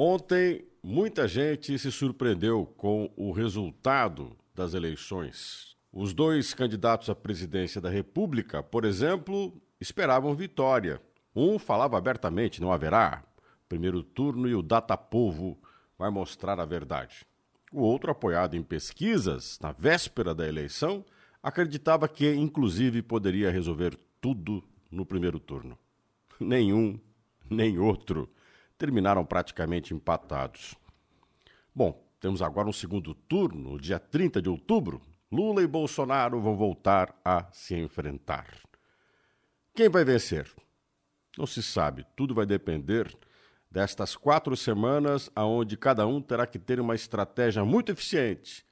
Ontem, muita gente se surpreendeu com o resultado das eleições. Os dois candidatos à presidência da República, por exemplo, esperavam vitória. Um falava abertamente: não haverá primeiro turno e o Datapovo vai mostrar a verdade. O outro, apoiado em pesquisas, na véspera da eleição, acreditava que, inclusive, poderia resolver tudo no primeiro turno. Nenhum, nem outro terminaram praticamente empatados. Bom, temos agora um segundo turno, no dia 30 de outubro. Lula e Bolsonaro vão voltar a se enfrentar. Quem vai vencer? Não se sabe, tudo vai depender destas quatro semanas, aonde cada um terá que ter uma estratégia muito eficiente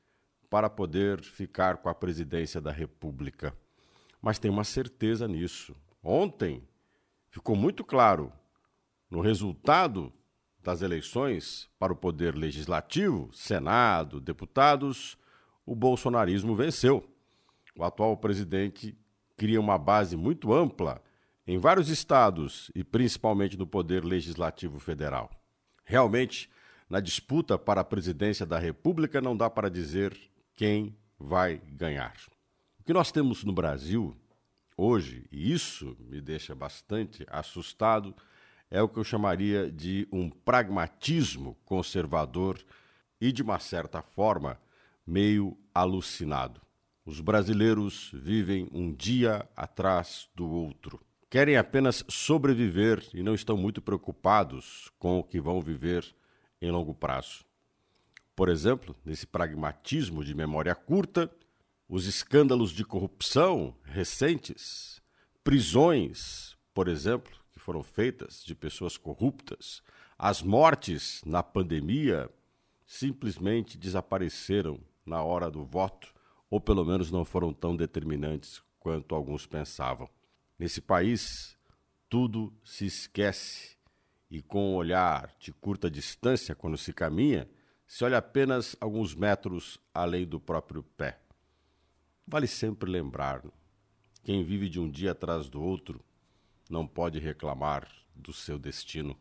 para poder ficar com a presidência da República. Mas tem uma certeza nisso. Ontem ficou muito claro no resultado das eleições para o poder legislativo, Senado, deputados, o bolsonarismo venceu. O atual presidente cria uma base muito ampla em vários estados e principalmente no poder legislativo federal. Realmente, na disputa para a presidência da República, não dá para dizer quem vai ganhar. O que nós temos no Brasil hoje, e isso me deixa bastante assustado, é o que eu chamaria de um pragmatismo conservador e, de uma certa forma, meio alucinado. Os brasileiros vivem um dia atrás do outro. Querem apenas sobreviver e não estão muito preocupados com o que vão viver em longo prazo. Por exemplo, nesse pragmatismo de memória curta, os escândalos de corrupção recentes, prisões, por exemplo, foram feitas de pessoas corruptas, as mortes na pandemia simplesmente desapareceram na hora do voto, ou pelo menos não foram tão determinantes quanto alguns pensavam. Nesse país, tudo se esquece e com um olhar de curta distância quando se caminha, se olha apenas alguns metros além do próprio pé. Vale sempre lembrar: quem vive de um dia atrás do outro não pode reclamar do seu destino.